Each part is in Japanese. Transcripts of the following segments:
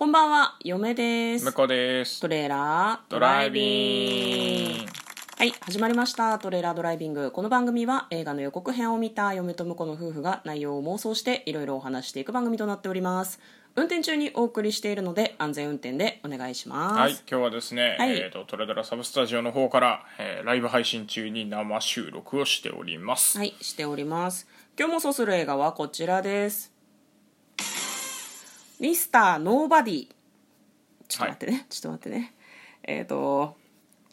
こんばんは、嫁です向。こうですトレーラードドライビングはい、始まりました。トレーラードライビング。この番組は映画の予告編を見た嫁と婿の夫婦が内容を妄想していろいろお話していく番組となっております。運転中にお送りしているので安全運転でお願いします。はい今日はですね、はいえー、とトレドラサブスタジオの方から、えーライブ配信中に生収録をしております、はい、しております。今日もそうする映画はこちらです。ミスターノーバディ。ちょっと待ってね、ちょっと待ってね。えっ、と、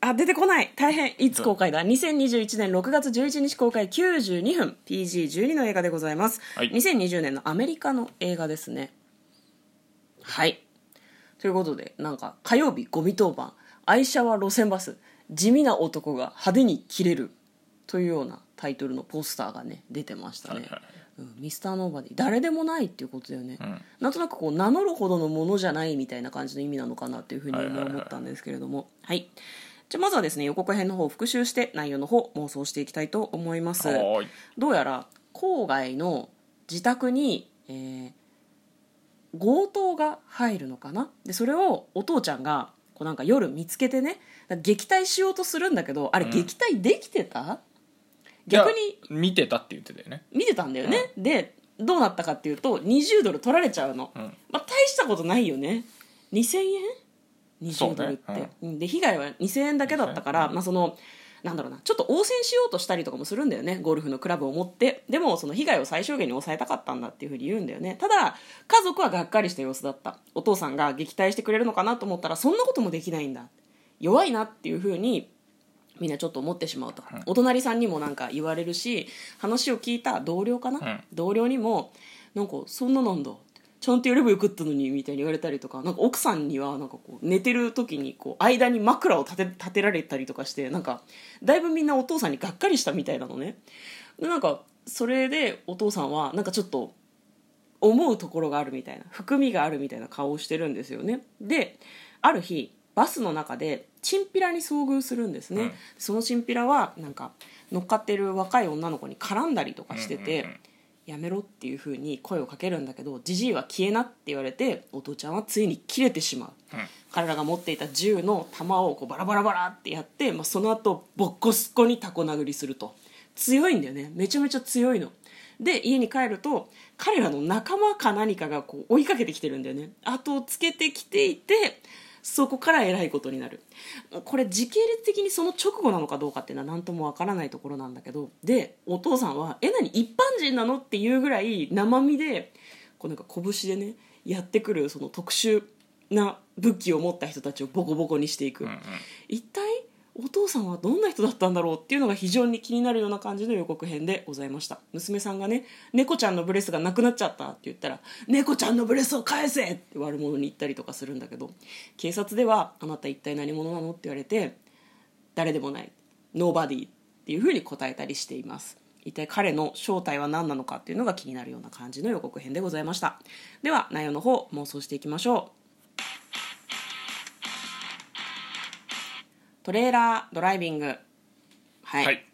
あ、出てこない大変いつ公開だ ?2021 年6月11日公開92分 PG12 の映画でございます。はい2020年のアメリカの映画ですね。はい。ということで、なんか火曜日ゴミ当番、愛車は路線バス、地味な男が派手に切れるというようなタイトルのポスターがね、出てましたね。はいはいうんミスターノーバディ。誰でもないっていうことだよね、ん。なんとなくこう名乗るほどのものじゃないみたいな感じの意味なのかなっていうふうにはいはいはい思ったんですけれども。はい。じゃあまずはですね予告編の方を復習して内容の方妄想していきたいと思います。どうやら郊外の自宅に、えー強盗が入るのかな？でそれをお父ちゃんがこうなんか夜見つけてね撃退しようとするんだけどあれうん。撃退できてた、逆に見てたって言ってたよね。見てたんだよね、でどうなったかっていうと20ドル取られちゃうの、うん。まあ大したことないよね。2000円？そうね ?20 ドルって、うん。で被害は2000円だけだったから、うんまあそのなんだろうなちょっと応戦しようとしたりとかもするんだよね。ゴルフのクラブを持って。でもその被害を最小限に抑えたかったんだっていうふうに言うんだよね。ただ家族はがっかりした様子だった。お父さんが撃退してくれるのかなと思ったらそんなこともできないんだ。弱いなっていうふうにみんなちょっと思ってしまうと、お隣さんにもなんか言われるし話を聞いた同僚かな、ん。同僚にもなんかそんななんだ。ちゃんとやればよかったのにみたいに言われたりとかなんか奥さんにはなんかこう寝てる時にこう間に枕を立て立てられたりとかしてなんかだいぶみんなお父さんにがっかりしたみたいなのね。でなんかそれでお父さんはなんかちょっと思うところがあるみたいな含みがあるみたいな顔をしてるんですよね。である日バスの中でチンピラに遭遇するんですね、うん。そのチンピラはなんか乗っかってる若い女の子に絡んだりとかしてて、やめろっていう風に声をかけるんだけどじじいは消えなって言われてお父ちゃんはついに切れてしまう、うん。彼らが持っていた銃の弾をこうバラバラバラってやって、まあ、その後ボッコスコにタコ殴りすると。強いんだよね。めちゃめちゃ強いの。で家に帰ると彼らの仲間か何かがこう追いかけてきてるんだよね。後をつけてきていてそこからえらいことになるこれ時系列的にその直後なのかどうかっていうのは何ともわからないところなんだけどでお父さんは「え何一般人なの?」っていうぐらい生身でこうなんか拳でねやってくるその特殊な武器を持った人たちをボコボコにしていく、うんうん一体お父さんはどんな人だったんだろうっていうのが非常に気になるような感じの予告編でございました。娘さんがね猫ちゃんのブレスがなくなっちゃったって言ったら猫ちゃんのブレスを返せって悪者に言ったりとかするんだけど警察ではあなた一体何者なの？って言われて誰でもない。ノーバディっていうふうに答えたりしています。一体彼の正体は何なのかっていうのが気になるような感じの予告編でございました。では内容の方妄想していきましょう。トレーラードライビング。はい、はい。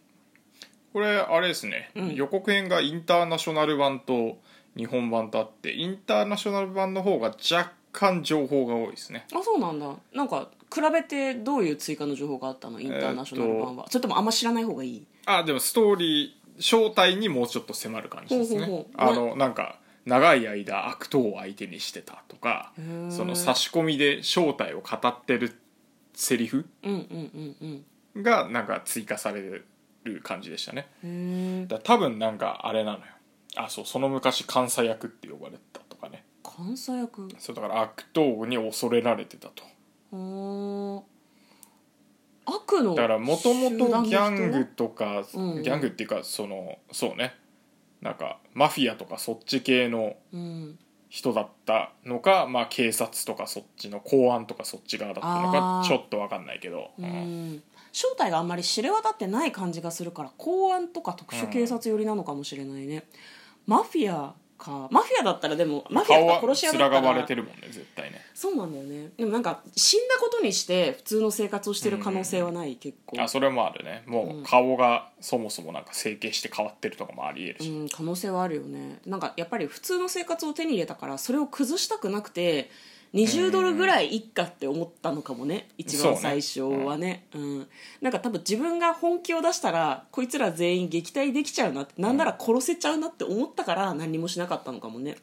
これあれですね、予告編がインターナショナル版と日本版とあってインターナショナル版の方が若干情報が多いですね。あそうなんだ。なんか比べてどういう追加の情報があったの？インターナショナル版は、それともあんま知らない方がいい。あでもストーリー正体にもうちょっと迫る感じですね。ほうほうほう。あのなんか長い間悪党を相手にしてたとかその差し込みで正体を語ってるセリフ？うんうんうんうん。がなんか追加される感じでしたね。へえだ多分なんかあれなのよ。あそうその昔監査役って呼ばれてたとかね。監査役？そうだから悪党に恐れられてたと。はあ悪のだからもともとギャングとか、うんうん。ギャングっていうかそのそうね。なんかマフィアとかそっち系のうん人だったのか、まあ、警察とかそっちの公安とかそっち側だったのあー。かちょっと分かんないけど、ううんん。正体があんまり知れ渡ってない感じがするから公安とか特殊警察寄りなのかもしれないね、マフィアかマフィアだったらでもマフィアとか殺し屋だ面ったらが割れてるもんね絶対ね。そうなんだよね。でもなんか死んだことにして普通の生活をしてる可能性はない、結構。あそれもあるね。もう顔がそもそもなんか整形して変わってるとかもありえるし、うん、可能性はあるよね。なんかやっぱり普通の生活を手に入れたからそれを崩したくなくて20ドルぐらいいっかって思ったのかもね一番最初はね。うん。なんか多分自分が本気を出したらこいつら全員撃退できちゃうなってなんなら殺せちゃうなって思ったから何にもしなかったのかもね。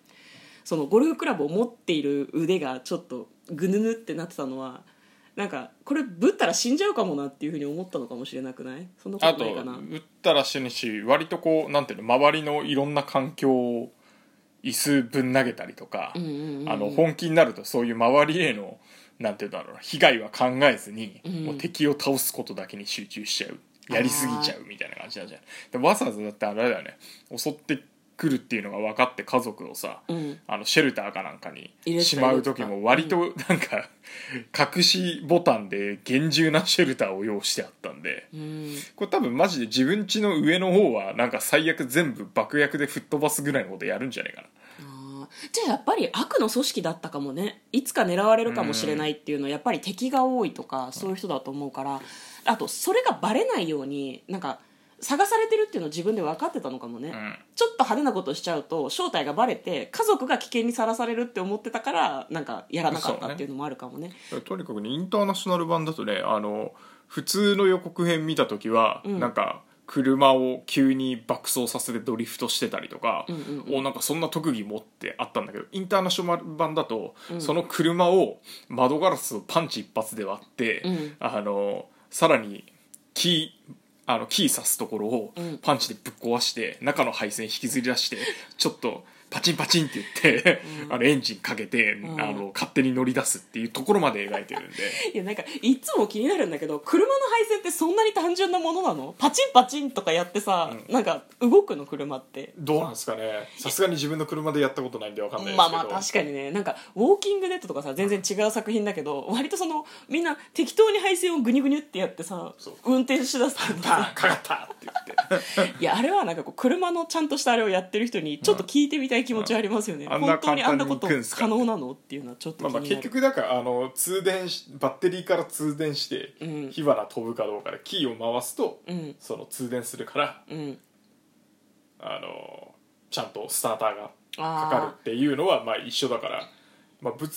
そのゴルフクラブを持っている腕がちょっとぐぬぬってなってたのはなんかこれぶったら死んじゃうかもなっていうふうに思ったのかもしれなくない？そんなことないかな？打ったら死ぬし割とこうなんていうの周りのいろんな環境を椅子ぶん投げたりとか、うんうんうんあの本気になるとそういう周りへのなんていうんだろうな被害は考えずに、ん。もう敵を倒すことだけに集中しちゃう。やりすぎちゃうみたいな感じなんじゃないでわざわざだってあれだよね。襲ってくるっていうのが分かって家族をさ、うん。あのシェルターかなんかにしまう時も割となんか隠しボタンで厳重なシェルターを用意してあったんで。うん。これ多分マジで自分家の上の方はなんか最悪全部爆薬で吹っ飛ばすぐらいのことやるんじゃないかな。じゃあやっぱり悪の組織だったかもね。いつか狙われるかもしれないっていうのはやっぱり敵が多いとかそういう人だと思うから。あとそれがバレないようになんか探されてるっていうのを自分で分かってたのかもね、ん。ちょっと派手なことしちゃうと正体がバレて家族が危険にさらされるって思ってたからなんかやらなかったっていうのもあるかもね。とにかくねインターナショナル版だとねあの普通の予告編見た時は、ん。なんか車を急に爆走させてドリフトしてたりとか、んうんおなんかそんな特技持ってあったんだけどインターナショナル版だと、その車を窓ガラスをパンチ一発で割って、うん。あのさらにキーあのキー刺すところをうん。パンチでぶっ壊して、中の配線引きずり出してちょっとパチンパチンって言って、あのエンジンかけて、ん。あの勝手に乗り出すっていうところまで描いてるんで。いやなんかいつも気になるんだけど車の配線ってそんなに単純なものなの？パチンパチンとかやってさ、なんか動くの車って。どうなんですかね？さすがに自分の車でやったことないんでわかんないですけど。まあまあ確かにね。なんか「ウォーキングデッド」とかさ全然違う作品だけど割とそのみんな適当に配線をグニュグニュってやってさ運転しだすとパさンかかったって言って。いやあれはなんかこう車のちゃんとしたあれをやってる人にちょっと聞いてみたい気持ちはありますよね、うん。あ本当にあんなこと可能なの？っていうのはちょっと気になる、まあまあ結局だからあの通電しバッテリーから通電して、うん。火花飛ぶかどうかでキーを回すと、うん。その通電するからうん。あのちゃんとスターターがかかるっていうのはまあ一緒だから、まあ、物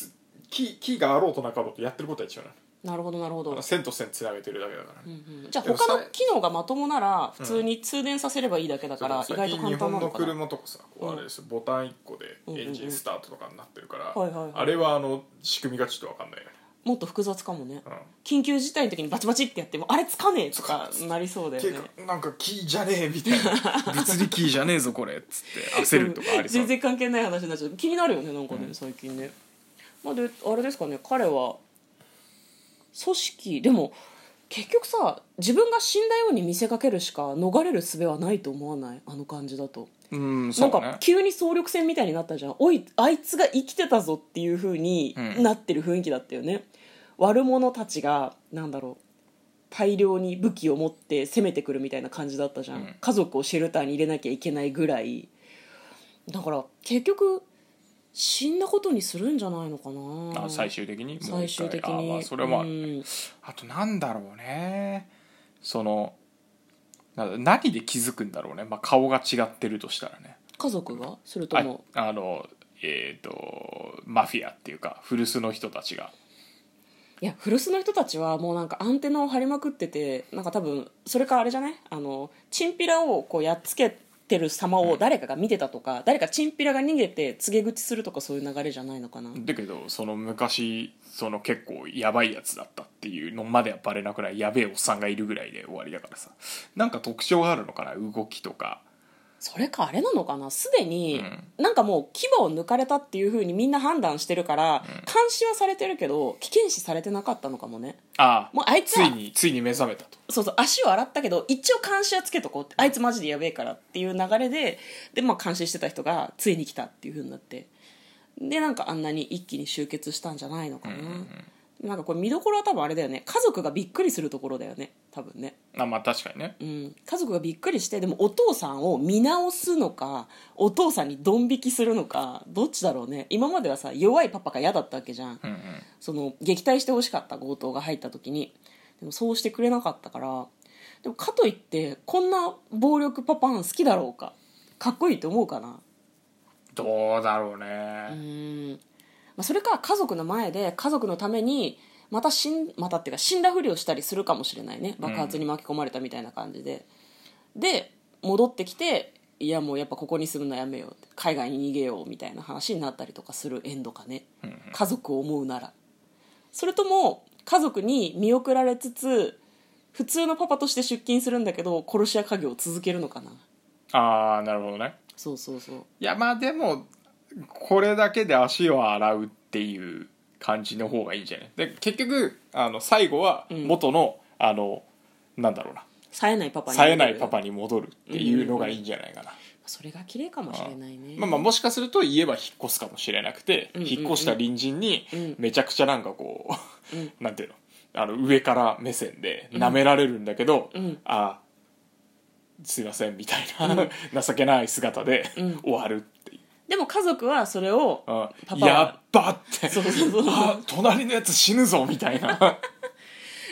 キーキーがあろうとなかろうとやってることは一緒なのなるほどなるほど、線と線つなげてるだけだから、うんじゃあ他の機能がまともなら普通に通電させればいいだけだから意外と簡単な日本ののかな車とかさこうあれですよボタン1個でエンジンスタートとかになってるから、あれはあの仕組みがちょっと分かんないよね、もっと複雑かもね。うん。緊急事態の時にバチバチってやってもあれつかねえとかなりそうだよね。なんかキーじゃねえみたいな。物理キーじゃねえぞこれっつって焦るとかありそう。全然関係ない話になっちゃう。気になるよねなんかね、最近ね。まあであれですかね彼は組織。でも結局さ自分が死んだように見せかけるしか逃れる術はないと思わない？あの感じだと。うんなんか急に総力戦みたいになったじゃん。おいあいつが生きてたぞっていう風にうん。なってる雰囲気だったよね、悪者たちがなんだろう大量に武器を持って攻めてくるみたいな感じだったじゃん、うん。家族をシェルターに入れなきゃいけないぐらい。だから結局死んだことにするんじゃないのかな。あ最終的に？最終的あにまあそれもあるねうん。あとなんだろうね。そのな何で気づくんだろうね、まあ、顔が違ってるとしたらね。家族が？それとあもあのえっ、とマフィアっていうか古巣の人たちが。いや古巣の人たちはもうなんかアンテナを張りまくっててなんか多分それかあれじゃない？あのチンピラをこうやっつけてる様を誰かが見てたとか、誰かチンピラが逃げて告げ口するとかそういう流れじゃないのかな、だけどその昔その結構やばいやつだったっていうのまではバレなくないやべえおっさんがいるぐらいで終わりだからさ。なんか特徴があるのかな動きとかそれかあれなのかな？すでに、うなんかもう牙を抜かれたっていうふうにみんな判断してるから、監視はされてるけど危険視されてなかったのかもね。ああ。もうあいつつはいについに目覚めたと。そうそう足を洗ったけど一応監視はつけとこうってあいつマジでやべえからっていう流れでで、まあ、監視してた人がついに来たっていうふうになって。でなんかあんなに一気に集結したんじゃないのかな、なんかこれ見どころは多分あれだよね。家族がびっくりするところだよね。多分ね。あまあ確かにね。うん、家族がびっくりしてでもお父さんを見直すのかお父さんにドン引きするのかどっちだろうね。今まではさ弱いパパが嫌だったわけじゃん、うんうん。その撃退してほしかった強盗が入った時に。でもそうしてくれなかったから。でもかといってこんな暴力パパン好きだろうか。かっこいいと思うかな。どうだろううね、ーんまあ、それか家族の前で家族のためにまた死んまたっていうか死んだふりをしたりするかもしれないね。爆発に巻き込まれたみたいな感じで、で戻ってきていやもうやっぱここに住むのやめよう海外に逃げようみたいな話になったりとかするエンドかね、家族を思うなら。それとも家族に見送られつつ普通のパパとして出勤するんだけど殺し屋家業を続けるのかな。ああなるほどね。そうそうそう。いやまあでもこれだけで足を洗うっていう感じの方がいいんじゃない？で結局あの最後は元の、あのなんだろうな。冴えないパパに冴えないパパに戻るっていうのがいいんじゃないかな、それが綺麗かもしれないね。まあまあもしかすると言えば引っ越すかもしれなくて、んうんうん。引っ越した隣人にうん。めちゃくちゃなんかこう、なんていうの？あの上から目線で舐められるんだけど、ん。あすいませんみたいな、情けない姿で終わるっていう、でも家族はそれをうんパパはやっばって。そうそうそう。あ隣のやつ死ぬぞみたいな。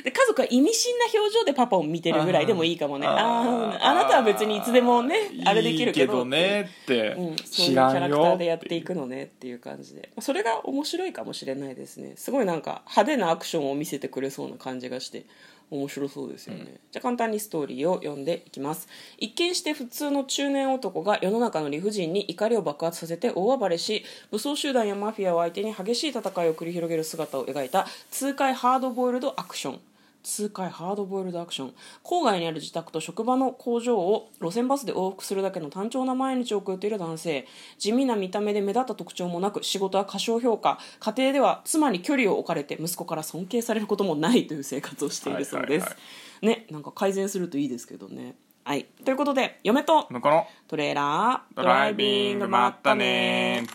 で家族は意味深な表情でパパを見てるぐらいでもいいかもね。ああああなたは別にいつでもねあれできるけど。いいけどねって、うん、そういう知キャらんよラクターでやっていくのねっていう感じで。それが面白いかもしれないですね。すごいなんか派手なアクションを見せてくれそうな感じがして面白そうですよね、じゃあ簡単にストーリーを読んでいきます。一見して普通の中年男が世の中の理不尽に怒りを爆発させて大暴れし武装集団やマフィアを相手に激しい戦いを繰り広げる姿を描いた痛快ハードボイルドアクション。痛快ハードボイルドアクション。郊外にある自宅と職場の工場を路線バスで往復するだけの単調な毎日を送っている男性。地味な見た目で目立った特徴もなく仕事は過小評価。家庭では妻に距離を置かれて息子から尊敬されることもないという生活をしているそうです、ねなんか改善するといいですけどね。はい。ということで嫁と。トレーラー。ドドライビング。まったね